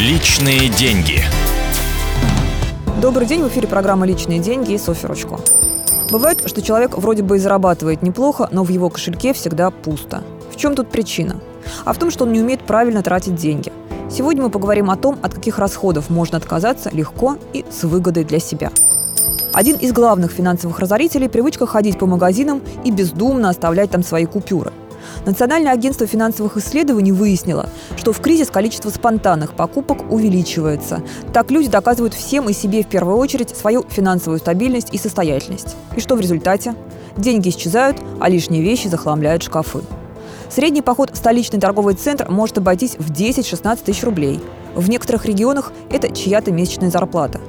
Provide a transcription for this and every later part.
Личные деньги. Добрый день, в эфире программа «Личные деньги» и Софья Ручко. Бывает, что человек вроде бы и зарабатывает неплохо, но в его кошельке всегда пусто. В чем тут причина? А в том, что он не умеет правильно тратить деньги. Сегодня мы поговорим о том, от каких расходов можно отказаться легко и с выгодой для себя. Один из главных финансовых разорителей – привычка ходить по магазинам и бездумно оставлять там свои купюры. Национальное агентство финансовых исследований выяснило, что в кризис количество спонтанных покупок увеличивается. Так люди доказывают всем и себе в первую очередь свою финансовую стабильность и состоятельность. И что в результате? Деньги исчезают, а лишние вещи захламляют шкафы. Средний поход в столичный торговый центр может обойтись в 10-16 тысяч рублей. В некоторых регионах это чья-то месячная зарплата.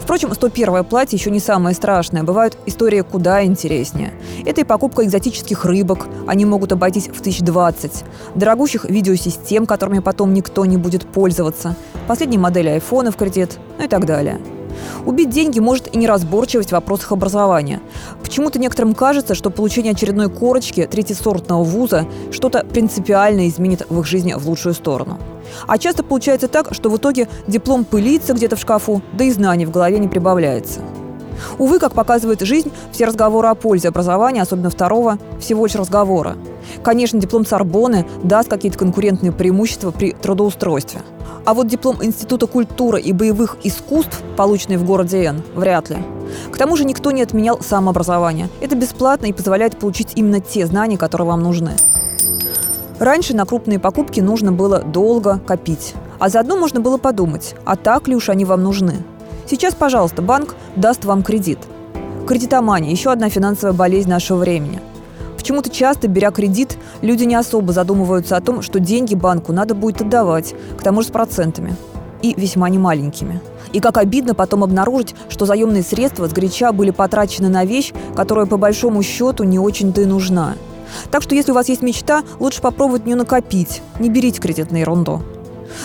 Впрочем, 101-е платье еще не самое страшное. Бывают истории куда интереснее. Это и покупка экзотических рыбок. Они могут обойтись в 1020. Дорогущих видеосистем, которыми потом никто не будет пользоваться. Последние модели айфона в кредит, ну и так далее. Убить деньги может и неразборчивость в вопросах образования. Почему-то некоторым кажется, что получение очередной корочки третьесортного вуза что-то принципиально изменит в их жизни в лучшую сторону. А часто получается так, что в итоге диплом пылится где-то в шкафу, да и знаний в голове не прибавляется. Увы, как показывает жизнь, все разговоры о пользе образования, особенно второго, всего лишь разговоры. Конечно, диплом Сорбоны даст какие-то конкурентные преимущества при трудоустройстве. А вот диплом Института культуры и боевых искусств, полученный в городе Н, вряд ли. К тому же никто не отменял самообразование. Это бесплатно и позволяет получить именно те знания, которые вам нужны. Раньше на крупные покупки нужно было долго копить. А заодно можно было подумать, а так ли уж они вам нужны. Сейчас, пожалуйста, банк даст вам кредит. Кредитомания – еще одна финансовая болезнь нашего времени. Почему-то часто, беря кредит, люди не особо задумываются о том, что деньги банку надо будет отдавать, к тому же с процентами. И весьма немаленькими. И как обидно потом обнаружить, что заемные средства сгоряча были потрачены на вещь, которая по большому счету не очень-то и нужна – так что если у вас есть мечта, лучше попробовать не накопить. Не берите кредит на ерунду.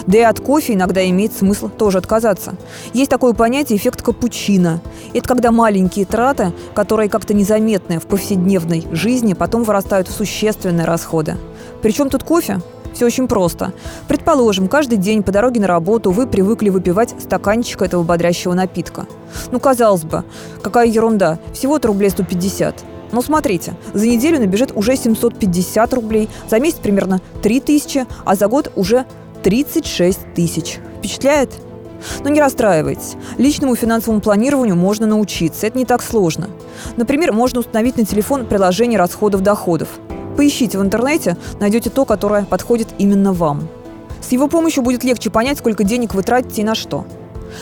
Да и от кофе иногда имеет смысл тоже отказаться. Есть такое понятие эффект капучино. Это когда маленькие траты, которые как-то незаметны в повседневной жизни, потом вырастают в существенные расходы. Причем тут кофе? Все очень просто. Предположим, каждый день по дороге на работу вы привыкли выпивать стаканчик этого бодрящего напитка. Ну, казалось бы, какая ерунда, всего-то рублей 150. Но смотрите, за неделю набежит уже 750 рублей, за месяц примерно 3 тысячи, а за год уже 36 тысяч. Впечатляет? Но не расстраивайтесь. Личному финансовому планированию можно научиться. Это не так сложно. Например, можно установить на телефон приложение расходов-доходов. Поищите в интернете, найдете то, которое подходит именно вам. С его помощью будет легче понять, сколько денег вы тратите и на что –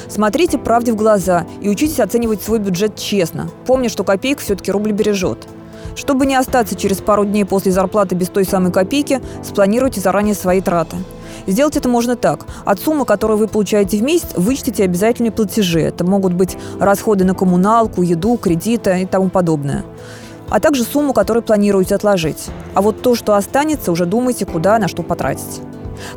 Смотрите правде в глаза и учитесь оценивать свой бюджет честно, помня, что копейка все-таки рубль бережет. Чтобы не остаться через пару дней после зарплаты без той самой копейки, спланируйте заранее свои траты. Сделать это можно так. От суммы, которую вы получаете в месяц, вычтите обязательные платежи. Это могут быть расходы на коммуналку, еду, кредиты и тому подобное. А также сумму, которую планируете отложить. А вот то, что останется, уже думайте, куда, на что потратить.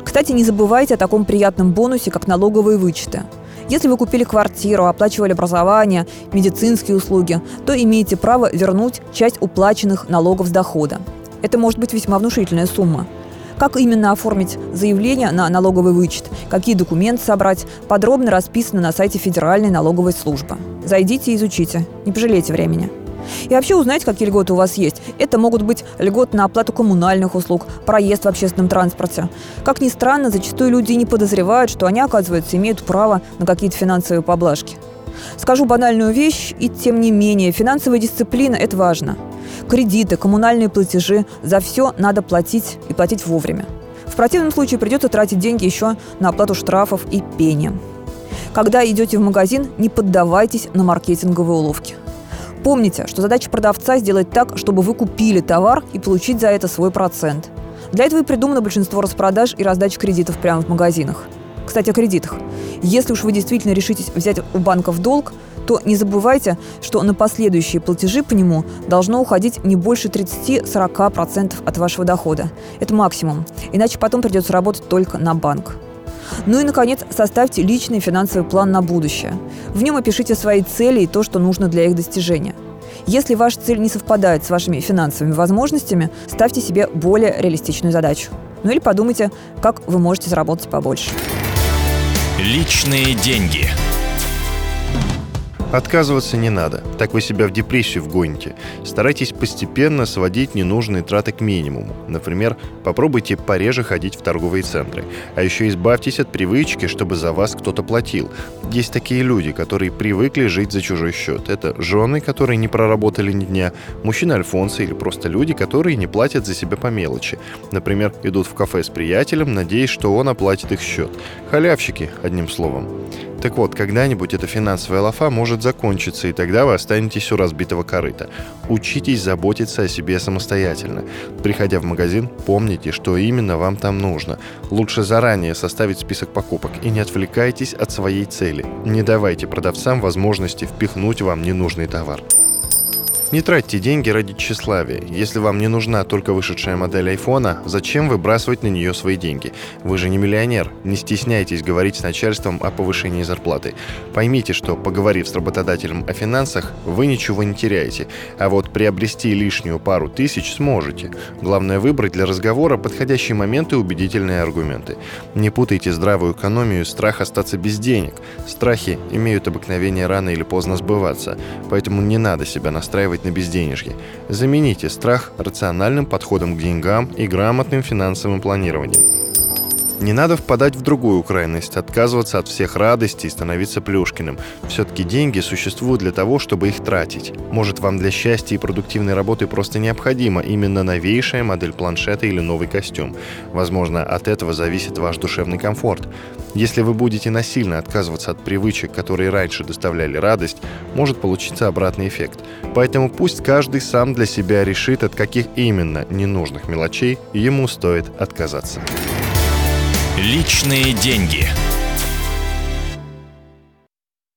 Кстати, не забывайте о таком приятном бонусе, как налоговые вычеты – если вы купили квартиру, оплачивали образование, медицинские услуги, то имеете право вернуть часть уплаченных налогов с дохода. Это может быть весьма внушительная сумма. Как именно оформить заявление на налоговый вычет, какие документы собрать, подробно расписано на сайте Федеральной налоговой службы. Зайдите и изучите, не пожалейте времени. И вообще узнать, какие льготы у вас есть. Это могут быть льготы на оплату коммунальных услуг, проезд в общественном транспорте. Как ни странно, зачастую люди не подозревают, что они, оказывается, имеют право на какие-то финансовые поблажки. Скажу банальную вещь, и тем не менее, финансовая дисциплина – это важно. Кредиты, коммунальные платежи – за все надо платить и платить вовремя. В противном случае придется тратить деньги еще на оплату штрафов и пени. Когда идете в магазин, не поддавайтесь на маркетинговые уловки. Помните, что задача продавца сделать так, чтобы вы купили товар и получить за это свой процент. Для этого и придумано большинство распродаж и раздачи кредитов прямо в магазинах. Кстати, о кредитах. Если уж вы действительно решитесь взять у банка в долг, то не забывайте, что на последующие платежи по нему должно уходить не больше 30-40% от вашего дохода. Это максимум. Иначе потом придется работать только на банк. Ну и, наконец, составьте личный финансовый план на будущее. В нем опишите свои цели и то, что нужно для их достижения. Если ваша цель не совпадает с вашими финансовыми возможностями, ставьте себе более реалистичную задачу. Ну или подумайте, как вы можете заработать побольше. Личные деньги. Отказываться не надо, так вы себя в депрессию вгоните. Старайтесь постепенно сводить ненужные траты к минимуму. Например, попробуйте пореже ходить в торговые центры. А еще избавьтесь от привычки, чтобы за вас кто-то платил. Есть такие люди, которые привыкли жить за чужой счет. Это жены, которые не проработали ни дня, мужчины-альфонсы или просто люди, которые не платят за себя по мелочи. Например, идут в кафе с приятелем, надеясь, что он оплатит их счет. Халявщики, одним словом. Так вот, когда-нибудь эта финансовая лафа может закончиться, и тогда вы останетесь у разбитого корыта. Учитесь заботиться о себе самостоятельно. Приходя в магазин, помните, что именно вам там нужно. Лучше заранее составить список покупок и не отвлекайтесь от своей цели. Не давайте продавцам возможности впихнуть вам ненужный товар. Не тратьте деньги ради тщеславия. Если вам не нужна только вышедшая модель айфона, зачем выбрасывать на нее свои деньги? Вы же не миллионер. Не стесняйтесь говорить с начальством о повышении зарплаты. Поймите, что, поговорив с работодателем о финансах, вы ничего не теряете. А вот приобрести лишнюю пару тысяч сможете. Главное выбрать для разговора подходящие моменты и убедительные аргументы. Не путайте здравую экономию и страх остаться без денег. Страхи имеют обыкновение рано или поздно сбываться, поэтому не надо себя настраивать на безденежье. Замените страх рациональным подходом к деньгам и грамотным финансовым планированием. Не надо впадать в другую крайность, отказываться от всех радостей и становиться Плюшкиным. Все-таки деньги существуют для того, чтобы их тратить. Может, вам для счастья и продуктивной работы просто необходима именно новейшая модель планшета или новый костюм. Возможно, от этого зависит ваш душевный комфорт. Если вы будете насильно отказываться от привычек, которые раньше доставляли радость, может получиться обратный эффект. Поэтому пусть каждый сам для себя решит, от каких именно ненужных мелочей ему стоит отказаться. Личные деньги.